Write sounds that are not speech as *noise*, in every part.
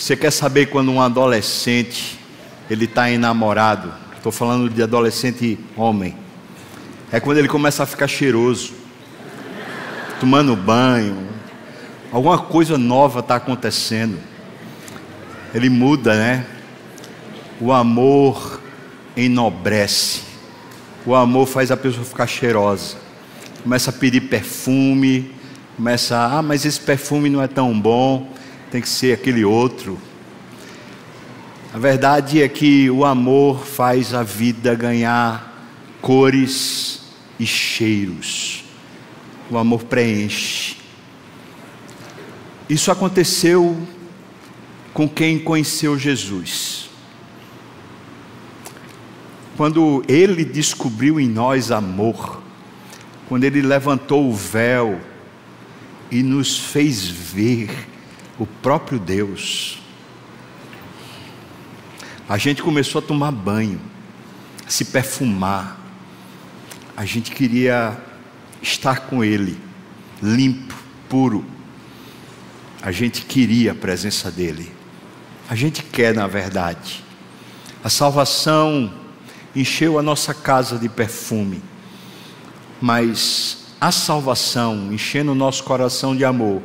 Você quer saber quando um adolescente ele está enamorado? Estou falando de adolescente homem. É quando ele começa a ficar cheiroso, tomando banho, alguma coisa nova está acontecendo. Ele muda, né? O amor enobrece. O amor faz a pessoa ficar cheirosa. Começa a pedir perfume, começa a, ah, mas esse perfume não é tão bom, tem que ser aquele outro. A verdade é que o amor faz a vida ganhar cores e cheiros. O amor preenche. Isso aconteceu com quem conheceu Jesus. Quando ele descobriu em nós amor, quando ele levantou o véu e nos fez ver o próprio Deus, a gente começou a tomar banho, a se perfumar. A gente queria estar com Ele, limpo, puro. A gente queria a presença dEle. A gente quer, na verdade. A salvação encheu a nossa casa de perfume, mas a salvação, enchendo o nosso coração de amor,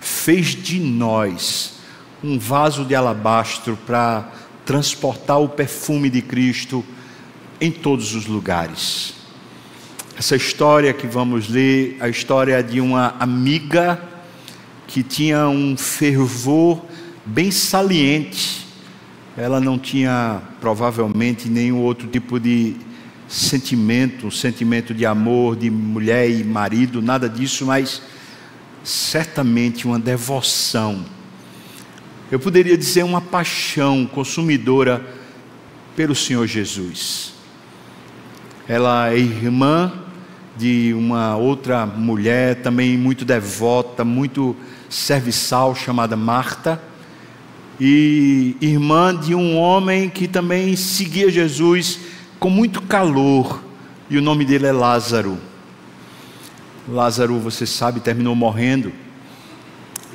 fez de nós um vaso de alabastro para transportar o perfume de Cristo em todos os lugares. Essa história que vamos ler, a história de uma amiga que tinha um fervor bem saliente. Ela não tinha provavelmente nenhum outro tipo de sentimento, um sentimento de amor de mulher e marido, nada disso, mas certamente uma devoção eu poderia dizer uma paixão consumidora pelo Senhor Jesus. Ela é irmã de uma outra mulher, também muito devota, muito serviçal, chamada Marta, e irmã de um homem que também seguia Jesus com muito calor, e o nome dele é Lázaro. Lázaro, você sabe, terminou morrendo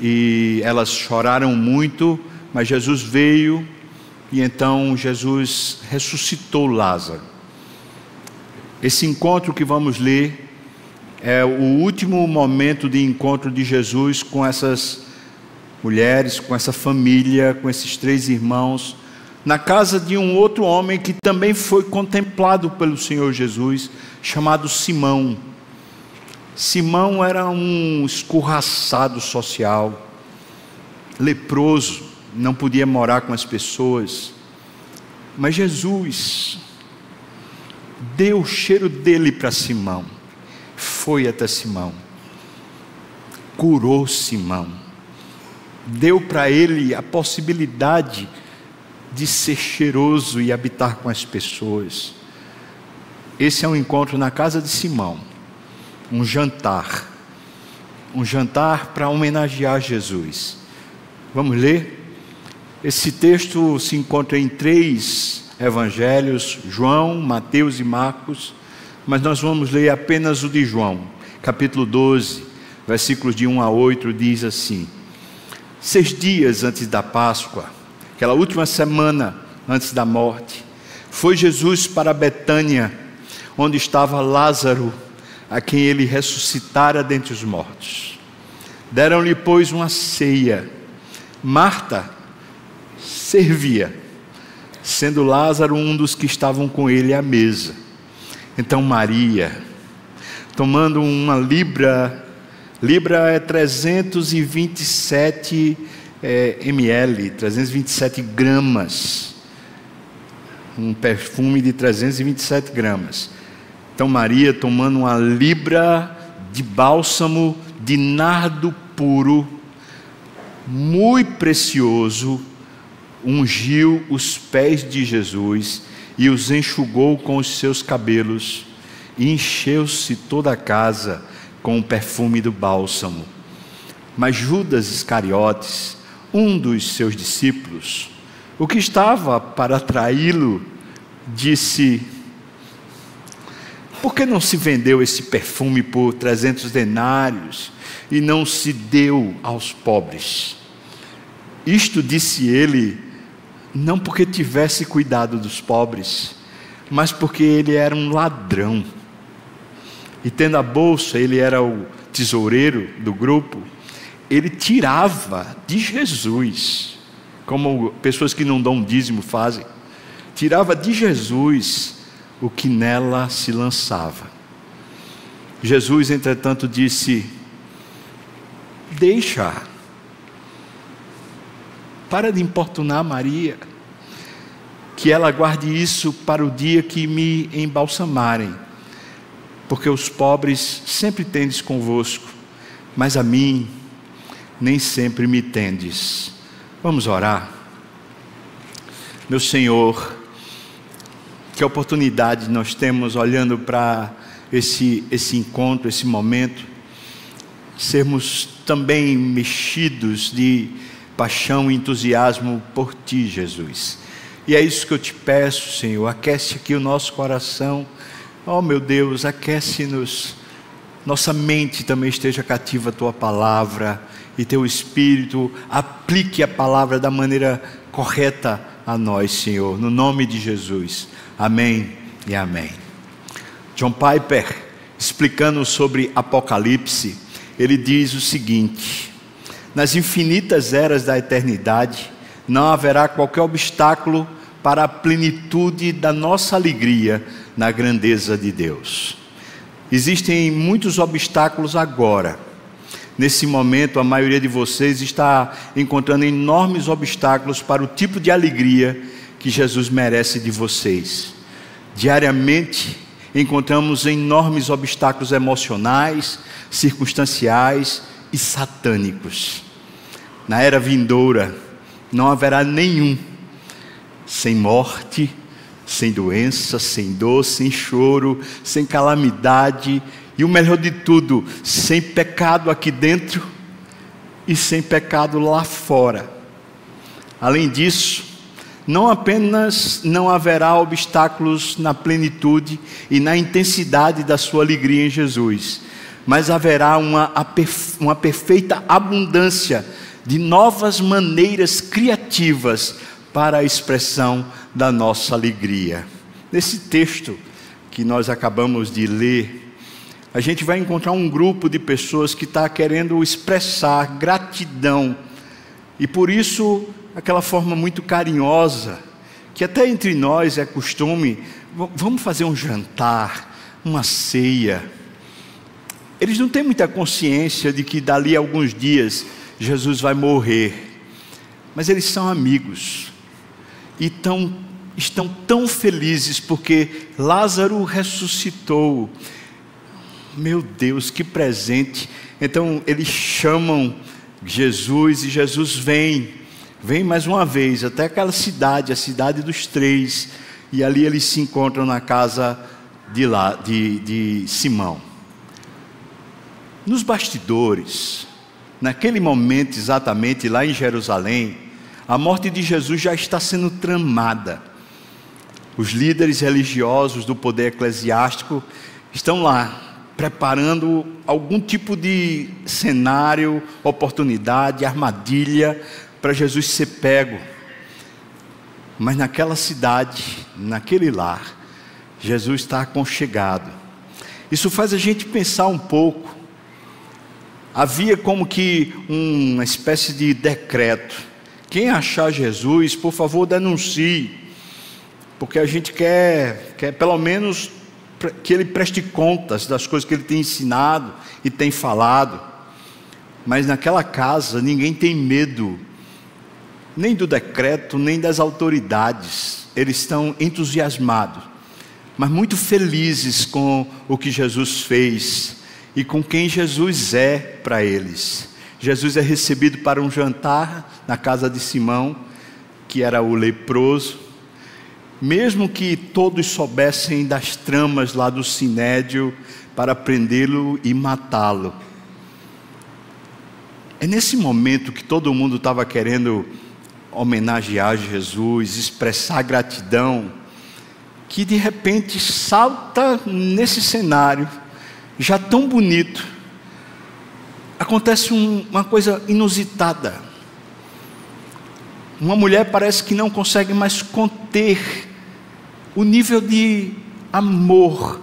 e elas choraram muito, mas Jesus veio e então Jesus ressuscitou Lázaro. Esse encontro que vamos ler é o último momento de encontro de Jesus com essas mulheres, com essa família, com esses três irmãos, na casa de um outro homem que também foi contemplado pelo Senhor Jesus, chamado Simão. Simão era um escorraçado social, leproso, não podia morar com as pessoas. Mas Jesus deu o cheiro dele para Simão, foi até Simão, curou Simão, deu para ele a possibilidade de ser cheiroso e habitar com as pessoas. Esse é um encontro na casa de Simão um jantar. Um jantar para homenagear Jesus. Vamos ler? Esse texto se encontra em três evangelhos: João, Mateus e Marcos, mas nós vamos ler apenas o de João, capítulo 12, versículos de 1 a 8, diz assim: Seis dias antes da Páscoa, aquela última semana antes da morte, foi Jesus para Betânia, onde estava Lázaro, a quem ele ressuscitara dentre os mortos. Deram-lhe, pois, uma ceia. Marta servia, sendo Lázaro um dos que estavam com ele à mesa. Então Maria, tomando uma libra, libra é 327 é, ml, 327 gramas, um perfume de 327 gramas então Maria, tomando uma libra de bálsamo de nardo puro, muito precioso, ungiu os pés de Jesus e os enxugou com os seus cabelos, e encheu-se toda a casa com o perfume do bálsamo. Mas Judas Iscariotes, um dos seus discípulos, o que estava para traí-lo, disse: por que não se vendeu esse perfume por 300 denários e não se deu aos pobres? Isto disse ele, não porque tivesse cuidado dos pobres, mas porque ele era um ladrão. E tendo a bolsa, ele era o tesoureiro do grupo, ele tirava de Jesus, como pessoas que não dão dízimo fazem, tirava de Jesus o que nela se lançava. Jesus, entretanto, disse: Deixa, para de importunar Maria, que ela guarde isso para o dia que me embalsamarem porque os pobres sempre tendes convosco, mas a mim nem sempre me tendes. Vamos orar. Meu Senhor, que oportunidade nós temos olhando para esse, esse encontro, esse momento, sermos também mexidos de paixão e entusiasmo por Ti, Jesus. E é isso que eu te peço, Senhor, aquece aqui o nosso coração Oh, meu Deus, aquece-nos. Nossa mente também esteja cativa à tua palavra e teu espírito aplique a palavra da maneira correta a nós, Senhor, no nome de Jesus. Amém e amém. John Piper, explicando sobre Apocalipse, ele diz o seguinte: Nas infinitas eras da eternidade, não haverá qualquer obstáculo para a plenitude da nossa alegria na grandeza de Deus. Existem muitos obstáculos agora. Nesse momento, a maioria de vocês está encontrando enormes obstáculos para o tipo de alegria que Jesus merece de vocês. Diariamente, encontramos enormes obstáculos emocionais, circunstanciais e satânicos. Na era vindoura, não haverá nenhum sem morte, sem doença, sem dor, sem choro, sem calamidade e o melhor de tudo, sem pecado aqui dentro e sem pecado lá fora. Além disso, não apenas não haverá obstáculos na plenitude e na intensidade da sua alegria em Jesus, mas haverá uma, uma perfeita abundância de novas maneiras criativas para a expressão da nossa alegria. Nesse texto que nós acabamos de ler, a gente vai encontrar um grupo de pessoas que está querendo expressar gratidão, e por isso, aquela forma muito carinhosa, que até entre nós é costume, vamos fazer um jantar, uma ceia. Eles não têm muita consciência de que dali a alguns dias Jesus vai morrer, mas eles são amigos e tão, estão tão felizes porque Lázaro ressuscitou. Meu Deus, que presente! Então eles chamam Jesus e Jesus vem, vem mais uma vez até aquela cidade, a cidade dos três, e ali eles se encontram na casa de, lá, de, de Simão. Nos bastidores, naquele momento exatamente lá em Jerusalém, a morte de Jesus já está sendo tramada. Os líderes religiosos do poder eclesiástico estão lá preparando algum tipo de cenário, oportunidade, armadilha para Jesus ser pego. Mas naquela cidade, naquele lar, Jesus está aconchegado. Isso faz a gente pensar um pouco. Havia como que uma espécie de decreto quem achar Jesus, por favor, denuncie, porque a gente quer, quer pelo menos que ele preste contas das coisas que ele tem ensinado e tem falado. Mas naquela casa ninguém tem medo, nem do decreto, nem das autoridades. Eles estão entusiasmados, mas muito felizes com o que Jesus fez e com quem Jesus é para eles. Jesus é recebido para um jantar na casa de Simão, que era o leproso. Mesmo que todos soubessem das tramas lá do sinédrio para prendê-lo e matá-lo. É nesse momento que todo mundo estava querendo homenagear Jesus, expressar gratidão, que de repente salta nesse cenário, já tão bonito, acontece um, uma coisa inusitada. Uma mulher parece que não consegue mais conter o nível de amor.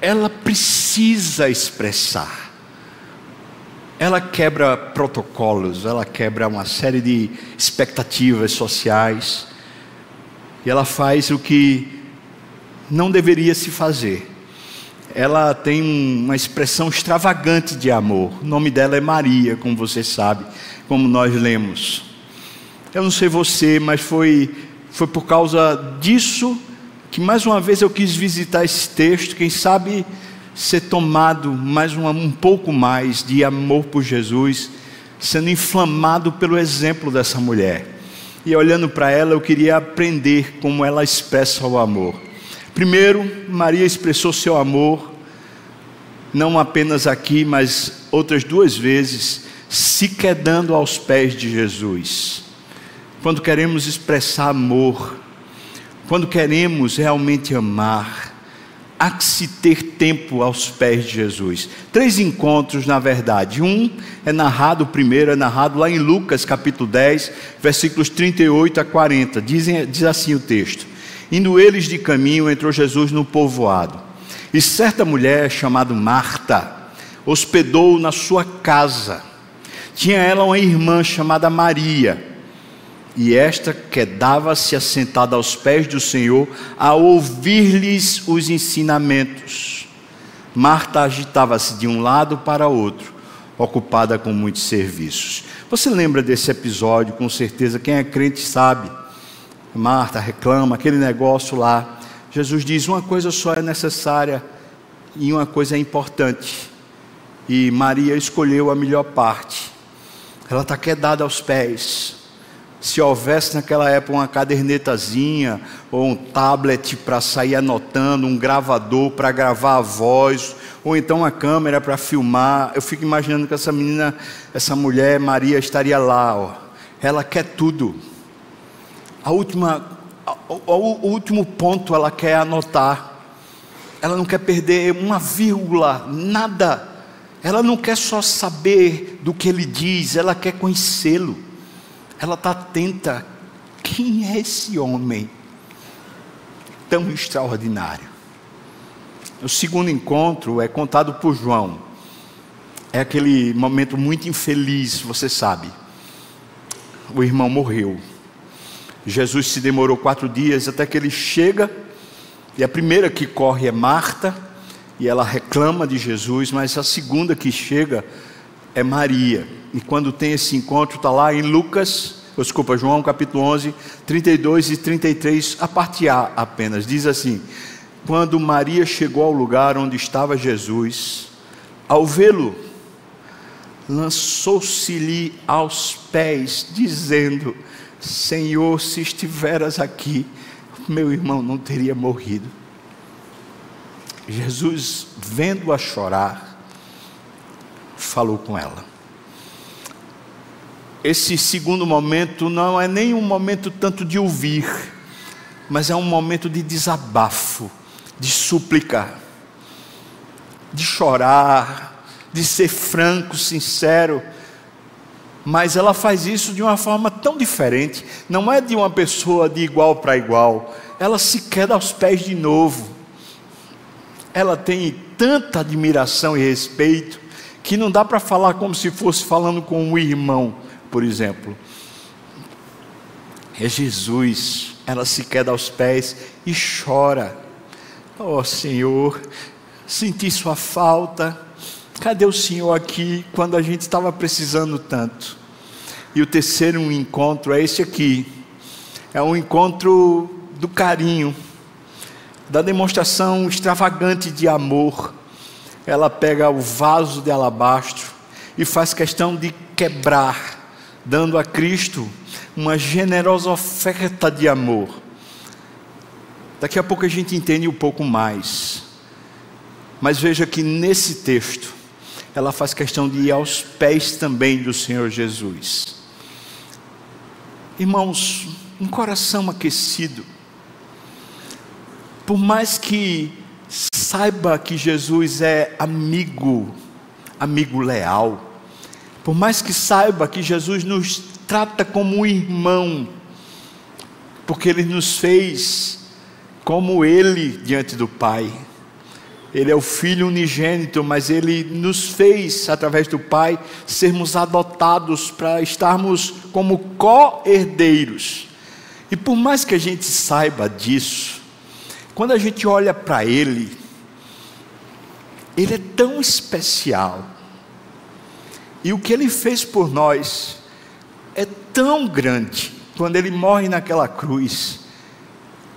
Ela precisa expressar. Ela quebra protocolos, ela quebra uma série de expectativas sociais. E ela faz o que não deveria se fazer. Ela tem uma expressão extravagante de amor. O nome dela é Maria, como você sabe, como nós lemos. Eu não sei você, mas foi, foi por causa disso que mais uma vez eu quis visitar esse texto. Quem sabe ser tomado mais um, um pouco mais de amor por Jesus, sendo inflamado pelo exemplo dessa mulher. E olhando para ela, eu queria aprender como ela expressa o amor. Primeiro, Maria expressou seu amor, não apenas aqui, mas outras duas vezes, se quedando aos pés de Jesus. Quando queremos expressar amor, quando queremos realmente amar, há que se ter tempo aos pés de Jesus. Três encontros, na verdade. Um é narrado, o primeiro é narrado lá em Lucas capítulo 10, versículos 38 a 40. Dizem, diz assim o texto. Indo eles de caminho, entrou Jesus no povoado. E certa mulher, chamada Marta, hospedou na sua casa. Tinha ela uma irmã chamada Maria. E esta quedava-se assentada aos pés do Senhor a ouvir-lhes os ensinamentos. Marta agitava-se de um lado para outro, ocupada com muitos serviços. Você lembra desse episódio, com certeza, quem é crente sabe. Marta reclama, aquele negócio lá. Jesus diz: uma coisa só é necessária e uma coisa é importante. E Maria escolheu a melhor parte. Ela está quedada aos pés. Se houvesse naquela época uma cadernetazinha ou um tablet para sair anotando, um gravador para gravar a voz, ou então uma câmera para filmar, eu fico imaginando que essa menina, essa mulher Maria estaria lá, ó. Ela quer tudo a última, o último ponto ela quer anotar. Ela não quer perder uma vírgula, nada. Ela não quer só saber do que ele diz, ela quer conhecê-lo. Ela está atenta. Quem é esse homem tão extraordinário? O segundo encontro é contado por João. É aquele momento muito infeliz, você sabe. O irmão morreu. Jesus se demorou quatro dias até que ele chega, e a primeira que corre é Marta, e ela reclama de Jesus, mas a segunda que chega é Maria. E quando tem esse encontro, está lá em Lucas, desculpa, João capítulo 11, 32 e 33, a parte A apenas, diz assim: Quando Maria chegou ao lugar onde estava Jesus, ao vê-lo, lançou-se-lhe aos pés, dizendo: Senhor, se estiveras aqui, meu irmão não teria morrido. Jesus, vendo-a chorar, falou com ela. Esse segundo momento não é nem um momento tanto de ouvir, mas é um momento de desabafo, de súplica, de chorar, de ser franco, sincero. Mas ela faz isso de uma forma tão diferente, não é de uma pessoa de igual para igual, ela se queda aos pés de novo. Ela tem tanta admiração e respeito que não dá para falar como se fosse falando com um irmão, por exemplo. É Jesus, ela se queda aos pés e chora. Oh Senhor, senti sua falta Cadê o Senhor aqui quando a gente estava precisando tanto? E o terceiro encontro é esse aqui. É um encontro do carinho, da demonstração extravagante de amor. Ela pega o vaso de alabastro e faz questão de quebrar, dando a Cristo uma generosa oferta de amor. Daqui a pouco a gente entende um pouco mais. Mas veja que nesse texto, ela faz questão de ir aos pés também do Senhor Jesus. Irmãos, um coração aquecido, por mais que saiba que Jesus é amigo, amigo leal, por mais que saiba que Jesus nos trata como um irmão, porque Ele nos fez como Ele diante do Pai. Ele é o Filho unigênito, mas Ele nos fez, através do Pai, sermos adotados para estarmos como co-herdeiros. E por mais que a gente saiba disso, quando a gente olha para Ele, Ele é tão especial, e o que Ele fez por nós é tão grande, quando Ele morre naquela cruz,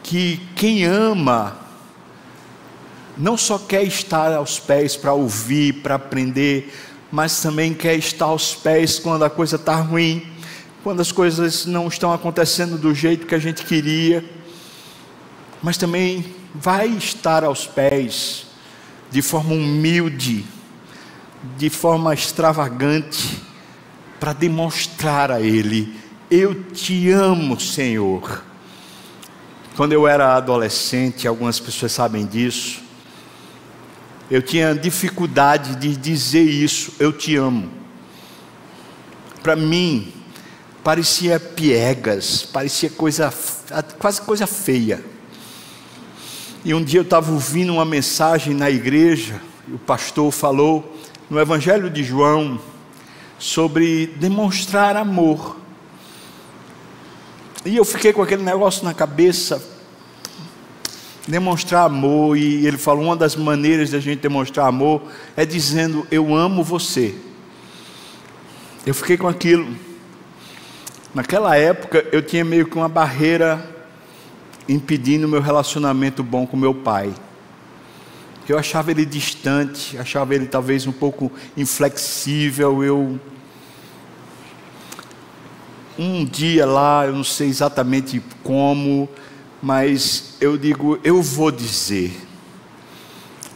que quem ama, não só quer estar aos pés para ouvir, para aprender, mas também quer estar aos pés quando a coisa está ruim, quando as coisas não estão acontecendo do jeito que a gente queria, mas também vai estar aos pés de forma humilde, de forma extravagante, para demonstrar a Ele: Eu te amo, Senhor. Quando eu era adolescente, algumas pessoas sabem disso, eu tinha dificuldade de dizer isso, eu te amo. Para mim, parecia piegas, parecia coisa, quase coisa feia. E um dia eu estava ouvindo uma mensagem na igreja, e o pastor falou no Evangelho de João sobre demonstrar amor. E eu fiquei com aquele negócio na cabeça, demonstrar amor, e ele falou: uma das maneiras da gente demonstrar amor é dizendo, Eu amo você. Eu fiquei com aquilo. Naquela época, eu tinha meio que uma barreira impedindo meu relacionamento bom com meu pai. Eu achava ele distante, achava ele talvez um pouco inflexível. Eu um dia lá, eu não sei exatamente como, mas eu digo, eu vou dizer,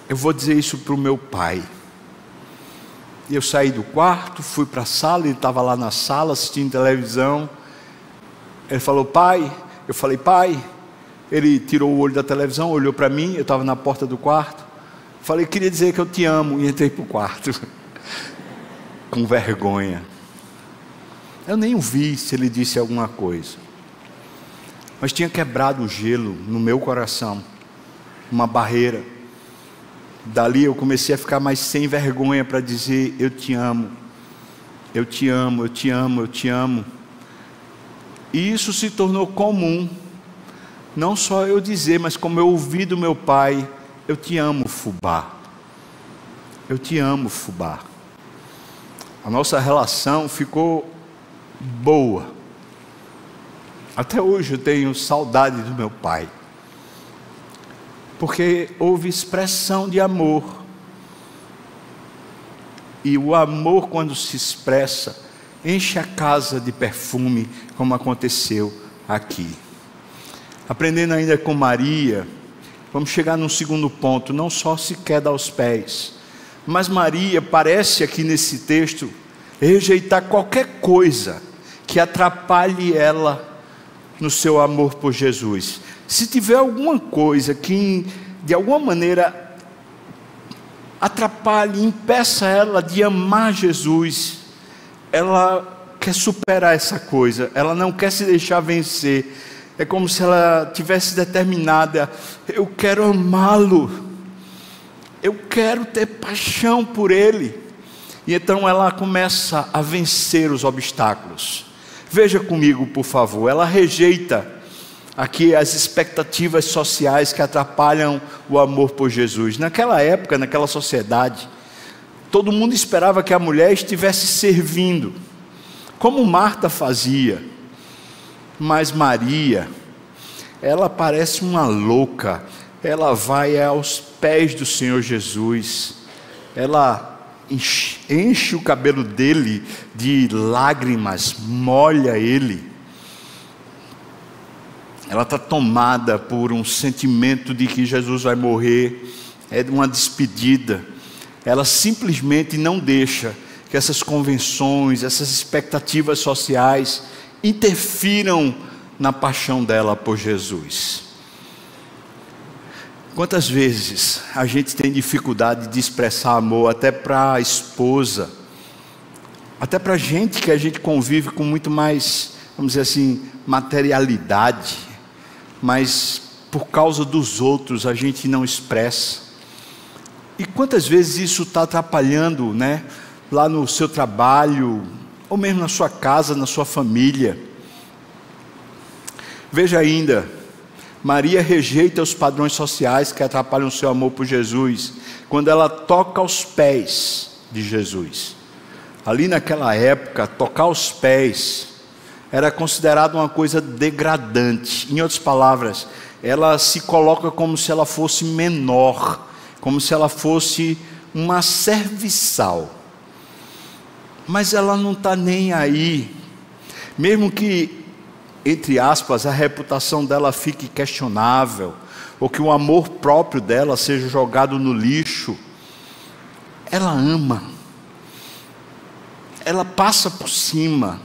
eu vou dizer isso para o meu pai. Eu saí do quarto, fui para a sala, ele estava lá na sala assistindo televisão. Ele falou, pai, eu falei, pai. Ele tirou o olho da televisão, olhou para mim, eu estava na porta do quarto. Falei, queria dizer que eu te amo, e entrei para o quarto, *laughs* com vergonha. Eu nem ouvi se ele disse alguma coisa mas tinha quebrado o gelo no meu coração, uma barreira. Dali eu comecei a ficar mais sem vergonha para dizer: Eu te amo, eu te amo, eu te amo, eu te amo. E isso se tornou comum, não só eu dizer, mas como eu ouvi do meu pai: Eu te amo, Fubá. Eu te amo, Fubá. A nossa relação ficou boa até hoje eu tenho saudade do meu pai, porque houve expressão de amor. E o amor, quando se expressa, enche a casa de perfume, como aconteceu aqui. Aprendendo ainda com Maria, vamos chegar num segundo ponto: não só se queda aos pés, mas Maria parece aqui nesse texto rejeitar qualquer coisa que atrapalhe ela no seu amor por Jesus. Se tiver alguma coisa que de alguma maneira atrapalhe, impeça ela de amar Jesus, ela quer superar essa coisa, ela não quer se deixar vencer. É como se ela tivesse determinada: eu quero amá-lo, eu quero ter paixão por ele. E então ela começa a vencer os obstáculos. Veja comigo, por favor, ela rejeita aqui as expectativas sociais que atrapalham o amor por Jesus. Naquela época, naquela sociedade, todo mundo esperava que a mulher estivesse servindo, como Marta fazia. Mas Maria, ela parece uma louca, ela vai aos pés do Senhor Jesus, ela enche, enche o cabelo dele de lágrimas, molha ele. Ela está tomada por um sentimento de que Jesus vai morrer, é uma despedida. Ela simplesmente não deixa que essas convenções, essas expectativas sociais interfiram na paixão dela por Jesus. Quantas vezes a gente tem dificuldade de expressar amor até para a esposa, Até para gente que a gente convive com muito mais, vamos dizer assim, materialidade, mas por causa dos outros a gente não expressa. E quantas vezes isso está atrapalhando, né? Lá no seu trabalho, ou mesmo na sua casa, na sua família. Veja ainda, Maria rejeita os padrões sociais que atrapalham o seu amor por Jesus, quando ela toca aos pés de Jesus. Ali naquela época, tocar os pés era considerado uma coisa degradante. Em outras palavras, ela se coloca como se ela fosse menor, como se ela fosse uma serviçal mas ela não está nem aí. Mesmo que, entre aspas, a reputação dela fique questionável, ou que o amor próprio dela seja jogado no lixo, ela ama, ela passa por cima,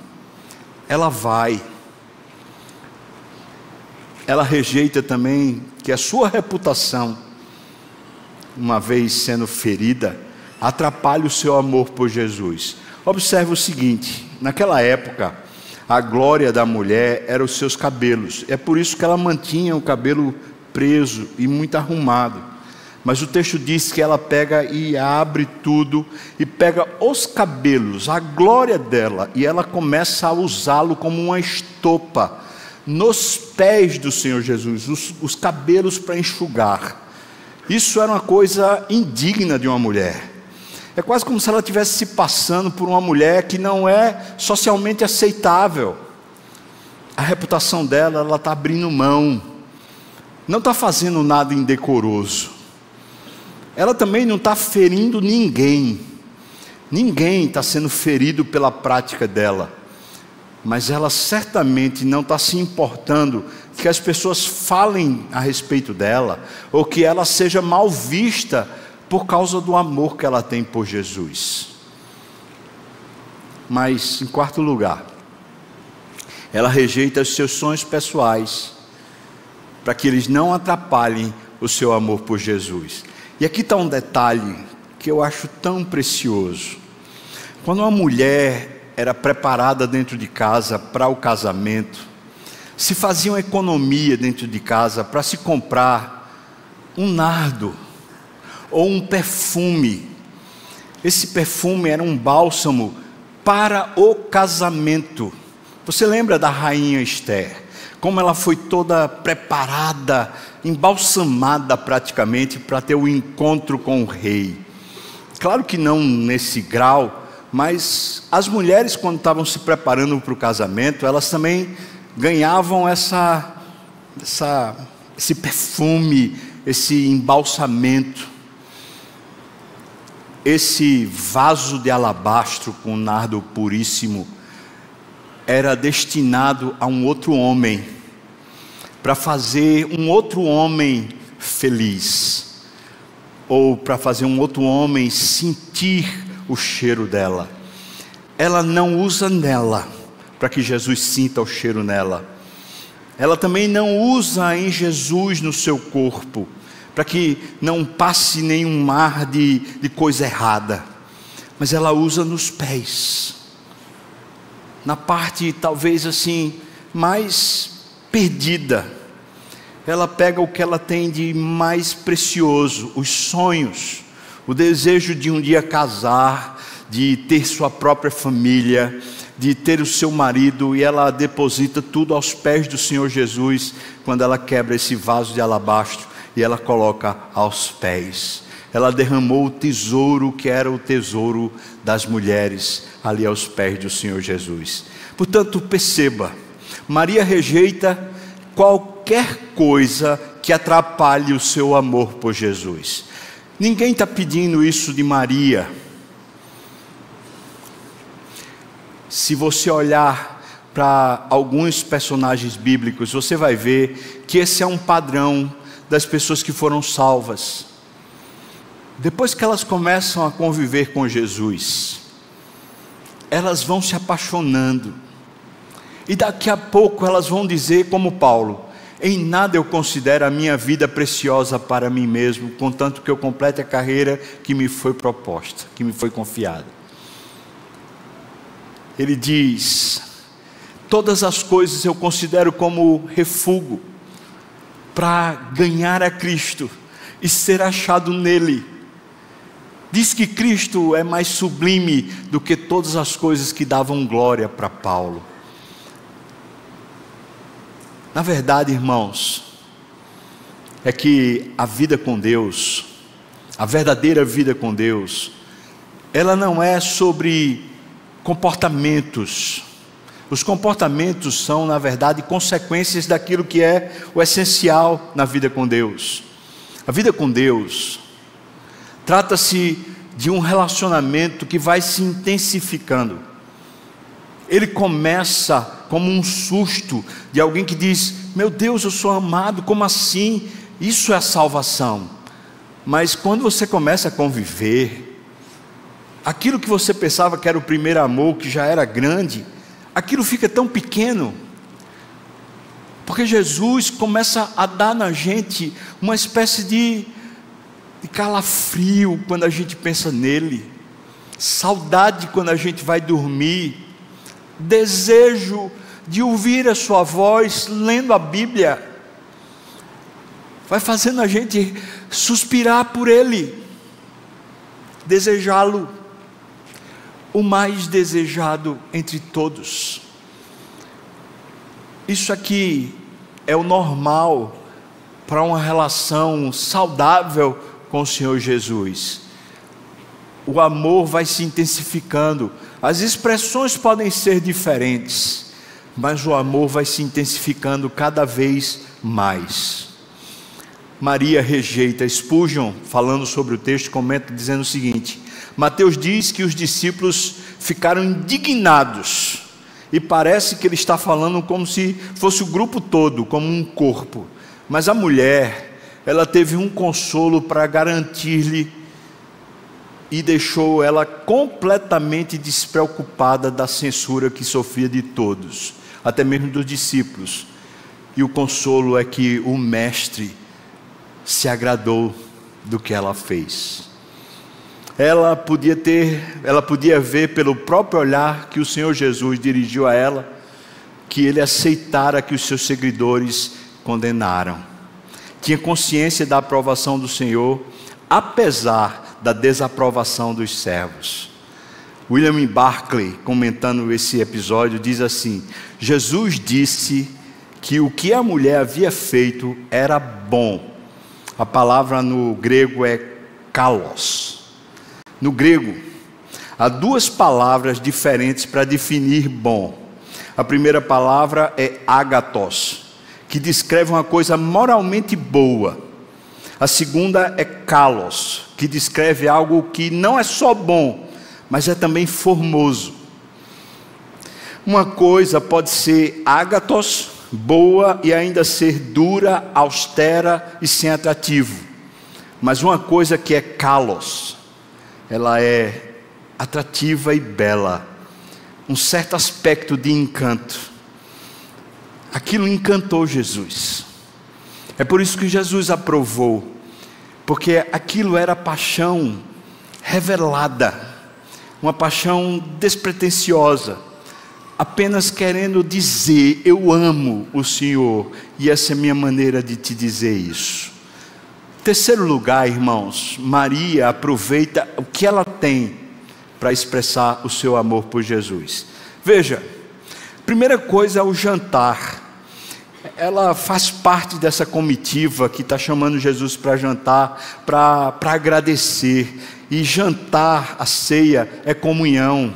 ela vai. Ela rejeita também que a sua reputação, uma vez sendo ferida, atrapalhe o seu amor por Jesus. Observe o seguinte: naquela época, a glória da mulher era os seus cabelos. É por isso que ela mantinha o cabelo preso e muito arrumado. Mas o texto diz que ela pega e abre tudo e pega os cabelos, a glória dela, e ela começa a usá-lo como uma estopa nos pés do Senhor Jesus, os, os cabelos para enxugar. Isso era uma coisa indigna de uma mulher. É quase como se ela estivesse se passando por uma mulher que não é socialmente aceitável. A reputação dela, ela está abrindo mão, não está fazendo nada indecoroso. Ela também não está ferindo ninguém, ninguém está sendo ferido pela prática dela, mas ela certamente não está se importando que as pessoas falem a respeito dela, ou que ela seja mal vista por causa do amor que ela tem por Jesus. Mas, em quarto lugar, ela rejeita os seus sonhos pessoais, para que eles não atrapalhem o seu amor por Jesus. E aqui está um detalhe que eu acho tão precioso. Quando uma mulher era preparada dentro de casa para o casamento, se fazia uma economia dentro de casa para se comprar um nardo ou um perfume. Esse perfume era um bálsamo para o casamento. Você lembra da rainha Esther? Como ela foi toda preparada, embalsamada praticamente para ter o um encontro com o rei. Claro que não nesse grau, mas as mulheres, quando estavam se preparando para o casamento, elas também ganhavam essa, essa, esse perfume, esse embalsamento esse vaso de alabastro com nardo puríssimo era destinado a um outro homem, para fazer um outro homem feliz, ou para fazer um outro homem sentir o cheiro dela. Ela não usa nela para que Jesus sinta o cheiro nela. Ela também não usa em Jesus no seu corpo para que não passe nenhum mar de, de coisa errada. Mas ela usa nos pés, na parte talvez assim, mais perdida. Ela pega o que ela tem de mais precioso, os sonhos, o desejo de um dia casar, de ter sua própria família, de ter o seu marido, e ela deposita tudo aos pés do Senhor Jesus quando ela quebra esse vaso de alabastro e ela coloca aos pés. Ela derramou o tesouro que era o tesouro das mulheres ali aos pés do Senhor Jesus. Portanto, perceba, Maria rejeita qualquer coisa que atrapalhe o seu amor por Jesus. Ninguém está pedindo isso de Maria. Se você olhar para alguns personagens bíblicos, você vai ver que esse é um padrão das pessoas que foram salvas. Depois que elas começam a conviver com Jesus, elas vão se apaixonando, e daqui a pouco elas vão dizer, como Paulo: Em nada eu considero a minha vida preciosa para mim mesmo, contanto que eu complete a carreira que me foi proposta, que me foi confiada. ele diz: Todas as coisas eu considero como refúgio para ganhar a Cristo e ser achado nele. Diz que Cristo é mais sublime do que todas as coisas que davam glória para Paulo. Na verdade, irmãos, é que a vida com Deus, a verdadeira vida com Deus, ela não é sobre comportamentos. Os comportamentos são, na verdade, consequências daquilo que é o essencial na vida com Deus. A vida com Deus trata-se de um relacionamento que vai se intensificando. Ele começa como um susto de alguém que diz: Meu Deus, eu sou amado, como assim? Isso é salvação. Mas quando você começa a conviver, aquilo que você pensava que era o primeiro amor, que já era grande, aquilo fica tão pequeno. Porque Jesus começa a dar na gente uma espécie de, de calafrio quando a gente pensa nele, saudade quando a gente vai dormir, desejo de ouvir a Sua voz lendo a Bíblia, vai fazendo a gente suspirar por Ele, desejá-lo, o mais desejado entre todos. Isso aqui é o normal para uma relação saudável com o Senhor Jesus. O amor vai se intensificando, as expressões podem ser diferentes, mas o amor vai se intensificando cada vez mais. Maria rejeita Spurgeon, falando sobre o texto, comenta dizendo o seguinte: Mateus diz que os discípulos ficaram indignados, e parece que ele está falando como se fosse o grupo todo, como um corpo. Mas a mulher, ela teve um consolo para garantir-lhe e deixou ela completamente despreocupada da censura que sofria de todos, até mesmo dos discípulos. E o consolo é que o Mestre se agradou do que ela fez. Ela podia ter, ela podia ver pelo próprio olhar que o Senhor Jesus dirigiu a ela, que ele aceitara que os seus seguidores condenaram. Tinha consciência da aprovação do Senhor, apesar da desaprovação dos servos. William Barclay, comentando esse episódio, diz assim: Jesus disse que o que a mulher havia feito era bom. A palavra no grego é kalos. No grego, há duas palavras diferentes para definir bom. A primeira palavra é agatos, que descreve uma coisa moralmente boa. A segunda é kalos, que descreve algo que não é só bom, mas é também formoso. Uma coisa pode ser ágatos, boa e ainda ser dura, austera e sem atrativo. Mas uma coisa que é kalos, ela é atrativa e bela, um certo aspecto de encanto. Aquilo encantou Jesus. É por isso que Jesus aprovou porque aquilo era paixão revelada, uma paixão despretensiosa, apenas querendo dizer: Eu amo o Senhor, e essa é a minha maneira de te dizer isso. Terceiro lugar, irmãos, Maria aproveita o que ela tem para expressar o seu amor por Jesus. Veja, primeira coisa é o jantar ela faz parte dessa comitiva que está chamando Jesus para jantar, para agradecer. E jantar, a ceia, é comunhão.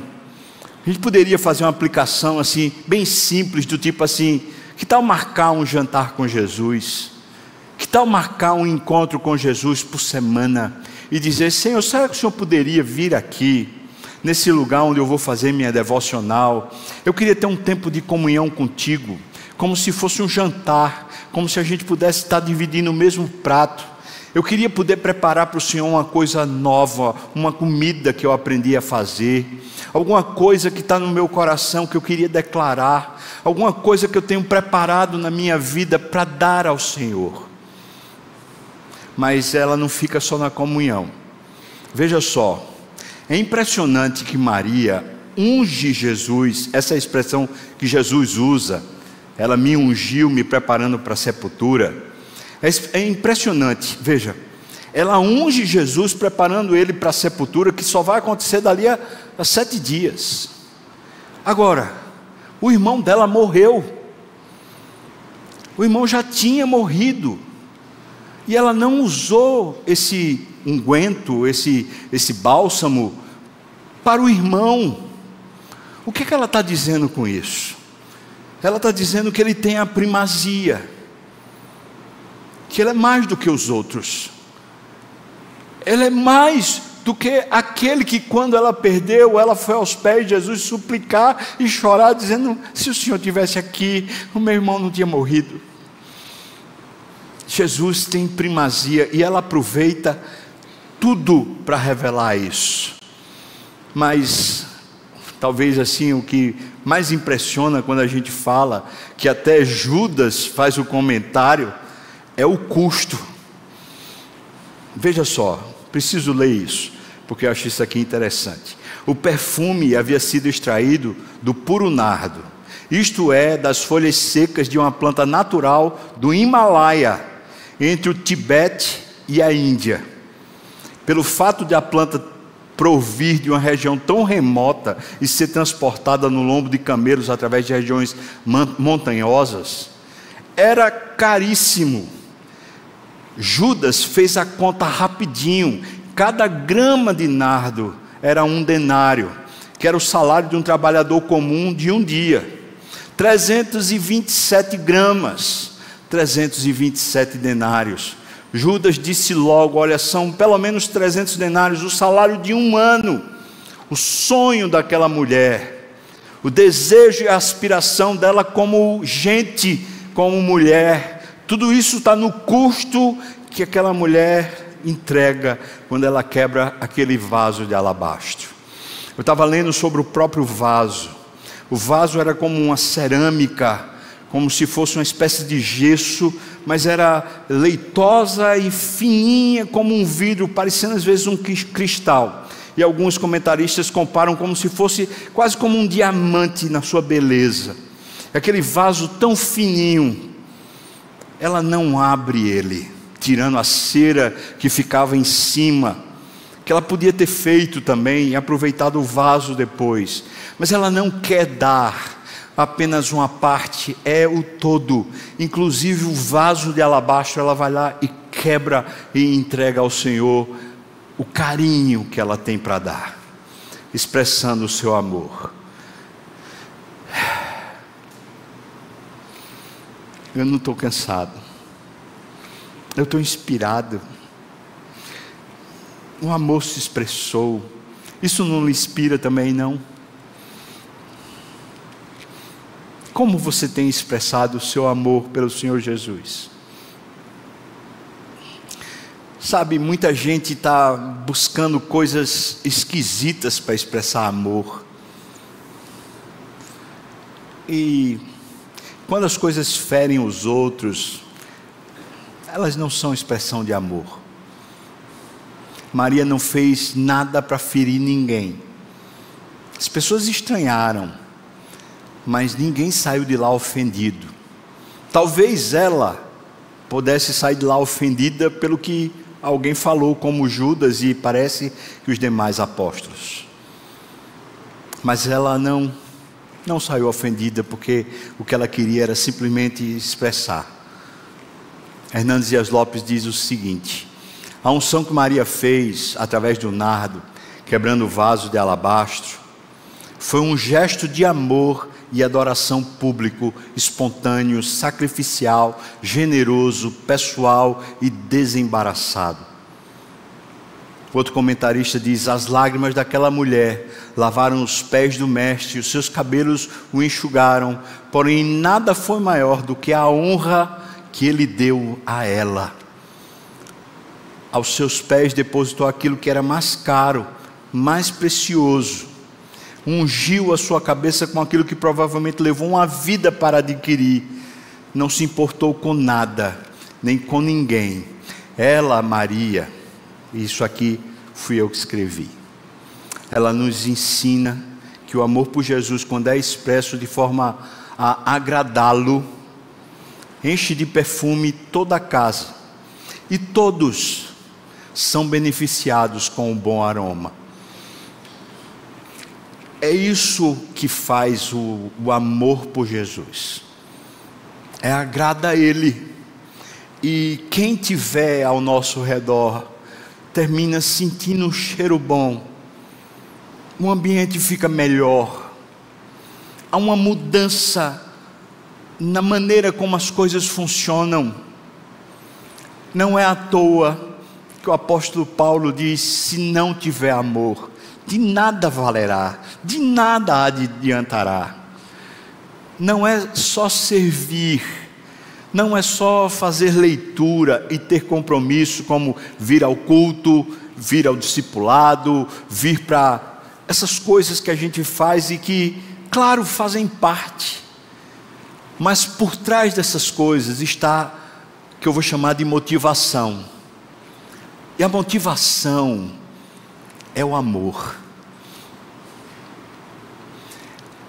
A gente poderia fazer uma aplicação assim, bem simples, do tipo assim: que tal marcar um jantar com Jesus? Tal marcar um encontro com Jesus por semana? E dizer: Senhor, será que o Senhor poderia vir aqui? Nesse lugar onde eu vou fazer minha devocional, eu queria ter um tempo de comunhão contigo como se fosse um jantar, como se a gente pudesse estar dividindo o mesmo prato. Eu queria poder preparar para o Senhor uma coisa nova, uma comida que eu aprendi a fazer, alguma coisa que está no meu coração que eu queria declarar, alguma coisa que eu tenho preparado na minha vida para dar ao Senhor. Mas ela não fica só na comunhão. Veja só, é impressionante que Maria, unge Jesus, essa é expressão que Jesus usa, ela me ungiu, me preparando para a sepultura. É, é impressionante, veja, ela unge Jesus, preparando ele para a sepultura, que só vai acontecer dali a, a sete dias. Agora, o irmão dela morreu, o irmão já tinha morrido, e ela não usou esse unguento, esse, esse bálsamo para o irmão. O que, é que ela está dizendo com isso? Ela está dizendo que ele tem a primazia, que ele é mais do que os outros, ele é mais do que aquele que, quando ela perdeu, ela foi aos pés de Jesus suplicar e chorar, dizendo: Se o Senhor tivesse aqui, o meu irmão não tinha morrido. Jesus tem primazia e ela aproveita tudo para revelar isso. Mas talvez assim o que mais impressiona quando a gente fala que até Judas faz o comentário é o custo. Veja só, preciso ler isso, porque eu acho isso aqui interessante. O perfume havia sido extraído do puro nardo, isto é, das folhas secas de uma planta natural do Himalaia, entre o Tibete e a Índia. Pelo fato de a planta provir de uma região tão remota e ser transportada no lombo de camelos através de regiões montanhosas, era caríssimo. Judas fez a conta rapidinho. Cada grama de nardo era um denário, que era o salário de um trabalhador comum de um dia. 327 gramas, 327 denários. Judas disse logo: Olha, são pelo menos 300 denários, o salário de um ano. O sonho daquela mulher, o desejo e a aspiração dela como gente, como mulher, tudo isso está no custo que aquela mulher entrega quando ela quebra aquele vaso de alabastro. Eu estava lendo sobre o próprio vaso. O vaso era como uma cerâmica, como se fosse uma espécie de gesso mas era leitosa e fininha como um vidro, parecendo às vezes um cristal. E alguns comentaristas comparam como se fosse quase como um diamante na sua beleza. Aquele vaso tão fininho, ela não abre ele, tirando a cera que ficava em cima, que ela podia ter feito também e aproveitado o vaso depois, mas ela não quer dar apenas uma parte, é o todo. Inclusive o vaso de alabastro, ela vai lá e quebra e entrega ao Senhor o carinho que ela tem para dar, expressando o seu amor. Eu não estou cansado, eu estou inspirado. O amor se expressou. Isso não lhe inspira também, não? Como você tem expressado o seu amor pelo Senhor Jesus? Sabe, muita gente está buscando coisas esquisitas para expressar amor. E quando as coisas ferem os outros, elas não são expressão de amor. Maria não fez nada para ferir ninguém. As pessoas estranharam mas ninguém saiu de lá ofendido. Talvez ela pudesse sair de lá ofendida pelo que alguém falou, como Judas e parece que os demais apóstolos. Mas ela não não saiu ofendida porque o que ela queria era simplesmente expressar. Hernandes Dias Lopes diz o seguinte: a unção que Maria fez através do nardo, quebrando o vaso de alabastro, foi um gesto de amor e adoração público, espontâneo, sacrificial, generoso, pessoal e desembaraçado. Outro comentarista diz: As lágrimas daquela mulher lavaram os pés do Mestre, os seus cabelos o enxugaram, porém nada foi maior do que a honra que ele deu a ela. Aos seus pés depositou aquilo que era mais caro, mais precioso, ungiu a sua cabeça com aquilo que provavelmente levou uma vida para adquirir, não se importou com nada, nem com ninguém. Ela, Maria, isso aqui fui eu que escrevi. Ela nos ensina que o amor por Jesus, quando é expresso de forma a agradá-lo, enche de perfume toda a casa, e todos são beneficiados com o bom aroma. É isso que faz o, o amor por Jesus. É agrada a Ele. E quem tiver ao nosso redor termina sentindo um cheiro bom. O ambiente fica melhor. Há uma mudança na maneira como as coisas funcionam. Não é à toa que o apóstolo Paulo diz: se não tiver amor, de nada valerá, de nada adiantará. Não é só servir, não é só fazer leitura e ter compromisso, como vir ao culto, vir ao discipulado, vir para essas coisas que a gente faz e que, claro, fazem parte, mas por trás dessas coisas está que eu vou chamar de motivação. E a motivação é o amor.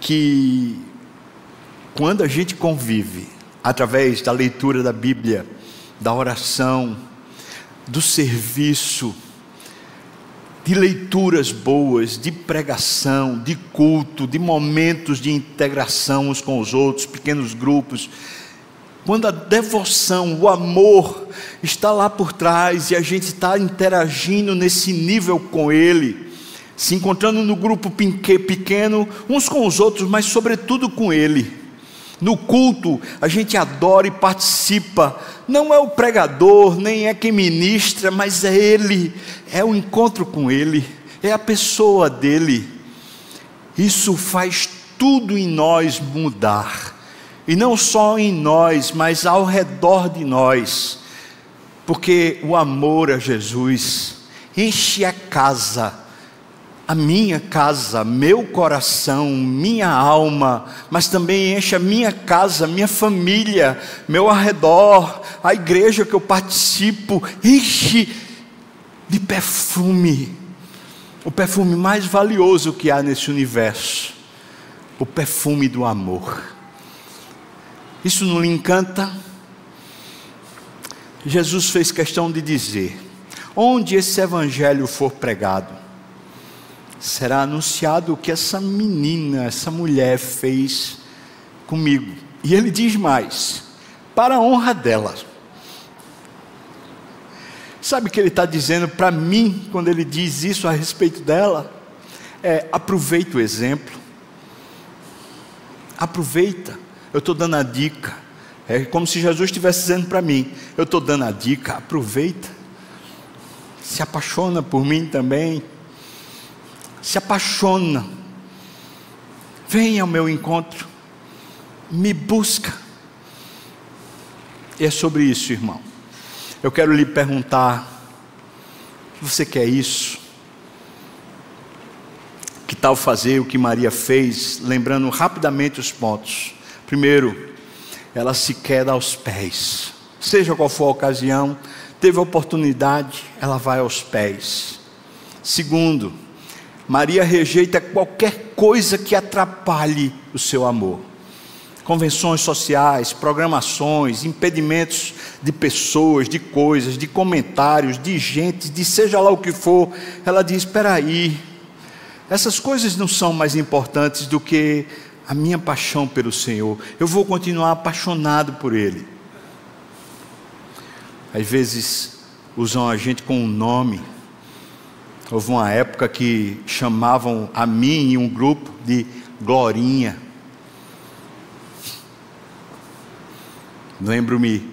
Que quando a gente convive através da leitura da Bíblia, da oração, do serviço, de leituras boas, de pregação, de culto, de momentos de integração uns com os outros, pequenos grupos, quando a devoção, o amor está lá por trás e a gente está interagindo nesse nível com Ele, se encontrando no grupo pequeno, uns com os outros, mas sobretudo com Ele. No culto, a gente adora e participa. Não é o pregador, nem é quem ministra, mas é Ele, é o encontro com Ele, é a pessoa dele. Isso faz tudo em nós mudar e não só em nós, mas ao redor de nós, porque o amor a Jesus enche a casa, a minha casa, meu coração, minha alma, mas também enche a minha casa, minha família, meu arredor, a igreja que eu participo, enche de perfume, o perfume mais valioso que há nesse universo, o perfume do amor. Isso não lhe encanta? Jesus fez questão de dizer: onde esse evangelho for pregado, será anunciado o que essa menina, essa mulher fez comigo. E ele diz mais: para a honra dela. Sabe o que ele está dizendo para mim quando ele diz isso a respeito dela? É, aproveita o exemplo. Aproveita. Eu estou dando a dica. É como se Jesus estivesse dizendo para mim: Eu estou dando a dica, aproveita. Se apaixona por mim também. Se apaixona. Venha ao meu encontro. Me busca. E é sobre isso, irmão. Eu quero lhe perguntar: você quer isso? Que tal fazer o que Maria fez, lembrando rapidamente os pontos? Primeiro, ela se queda aos pés. Seja qual for a ocasião, teve oportunidade, ela vai aos pés. Segundo, Maria rejeita qualquer coisa que atrapalhe o seu amor. Convenções sociais, programações, impedimentos de pessoas, de coisas, de comentários, de gente, de seja lá o que for. Ela diz: espera aí, essas coisas não são mais importantes do que a minha paixão pelo Senhor, eu vou continuar apaixonado por Ele. Às vezes usam a gente com um nome. Houve uma época que chamavam a mim e um grupo de Glorinha. Lembro-me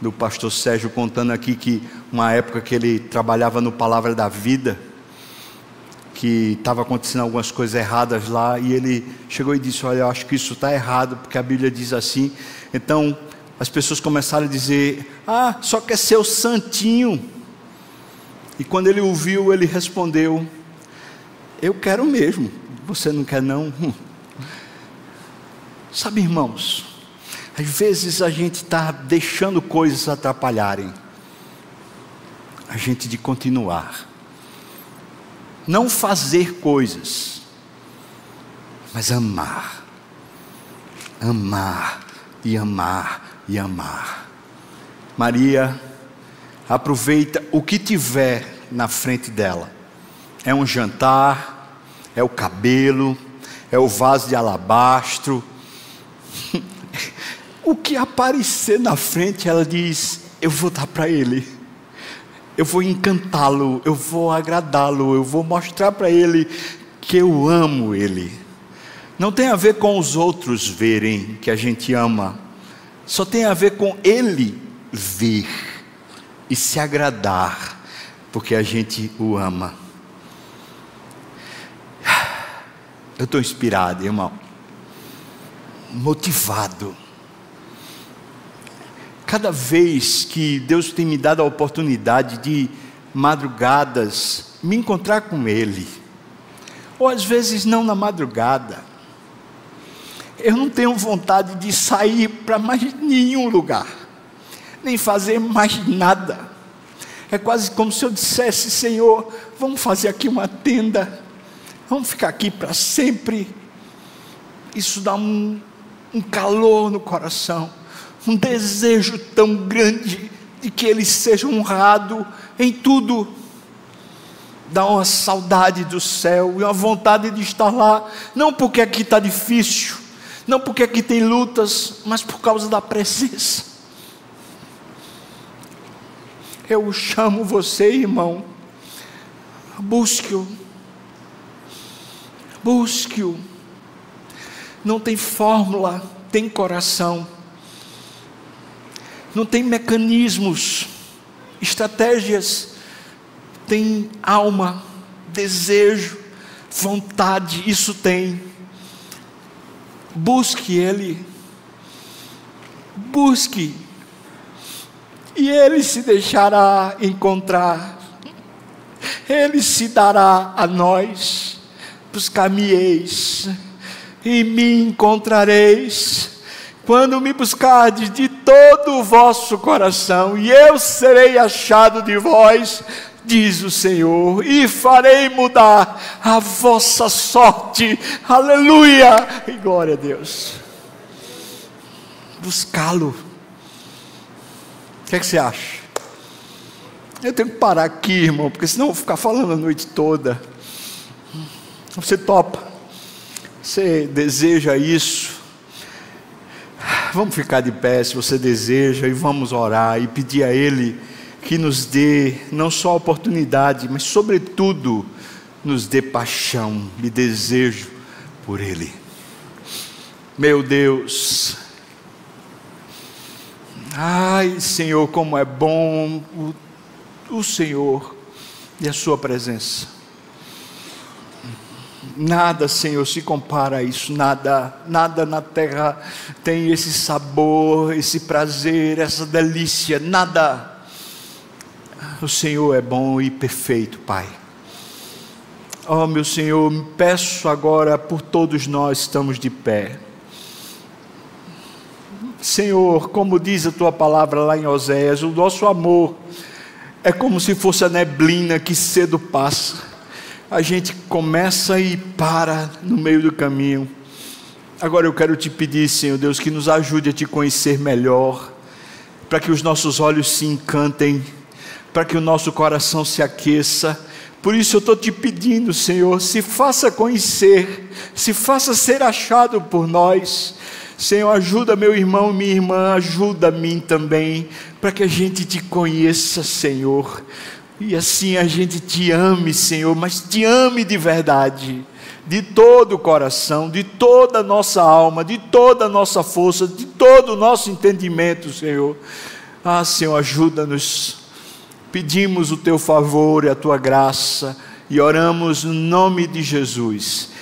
do pastor Sérgio contando aqui que uma época que ele trabalhava no Palavra da Vida, que estava acontecendo algumas coisas erradas lá, e ele chegou e disse: Olha, eu acho que isso está errado, porque a Bíblia diz assim. Então, as pessoas começaram a dizer: Ah, só quer ser o santinho. E quando ele ouviu, ele respondeu: Eu quero mesmo, você não quer não? *laughs* Sabe, irmãos, às vezes a gente está deixando coisas atrapalharem a gente de continuar não fazer coisas mas amar. Amar e amar e amar. Maria, aproveita o que tiver na frente dela. É um jantar, é o cabelo, é o vaso de alabastro. *laughs* o que aparecer na frente, ela diz: Eu vou dar para ele. Eu vou encantá-lo, eu vou agradá-lo, eu vou mostrar para ele que eu amo ele. Não tem a ver com os outros verem que a gente ama, só tem a ver com ele ver e se agradar, porque a gente o ama. Eu estou inspirado, irmão, motivado. Cada vez que Deus tem me dado a oportunidade de madrugadas me encontrar com Ele, ou às vezes não na madrugada, eu não tenho vontade de sair para mais nenhum lugar, nem fazer mais nada. É quase como se eu dissesse: Senhor, vamos fazer aqui uma tenda, vamos ficar aqui para sempre. Isso dá um, um calor no coração, um desejo tão grande de que Ele seja honrado em tudo dá uma saudade do céu e uma vontade de estar lá, não porque aqui está difícil, não porque aqui tem lutas, mas por causa da presença. Eu chamo você, irmão, busque-o, busque-o. Não tem fórmula, tem coração, não tem mecanismos, estratégias, tem alma, desejo, vontade, isso tem. Busque Ele, busque, e Ele se deixará encontrar, Ele se dará a nós, buscar-me-eis, e me encontrareis, quando me buscardes de todo o vosso coração, e eu serei achado de vós, diz o Senhor, e farei mudar a vossa sorte. Aleluia! E glória a Deus. Buscá-lo. O que, é que você acha? Eu tenho que parar aqui, irmão, porque senão eu vou ficar falando a noite toda. Você topa? Você deseja isso? Vamos ficar de pé se você deseja e vamos orar e pedir a Ele que nos dê não só oportunidade, mas, sobretudo, nos dê paixão e desejo por Ele. Meu Deus, ai Senhor, como é bom o, o Senhor e a Sua presença. Nada, Senhor, se compara a isso, nada, nada na terra tem esse sabor, esse prazer, essa delícia, nada o Senhor é bom e perfeito, Pai. Oh, meu Senhor, peço agora por todos nós estamos de pé. Senhor, como diz a tua palavra lá em Oséias, o nosso amor é como se fosse a neblina que cedo passa. A gente começa e para no meio do caminho. Agora eu quero te pedir, Senhor Deus, que nos ajude a te conhecer melhor, para que os nossos olhos se encantem para que o nosso coração se aqueça. Por isso eu estou te pedindo, Senhor, se faça conhecer, se faça ser achado por nós. Senhor, ajuda meu irmão e minha irmã, ajuda a mim também, para que a gente te conheça, Senhor. E assim a gente te ame, Senhor, mas te ame de verdade, de todo o coração, de toda a nossa alma, de toda a nossa força, de todo o nosso entendimento, Senhor. Ah, Senhor, ajuda-nos pedimos o teu favor e a tua graça e oramos no nome de Jesus.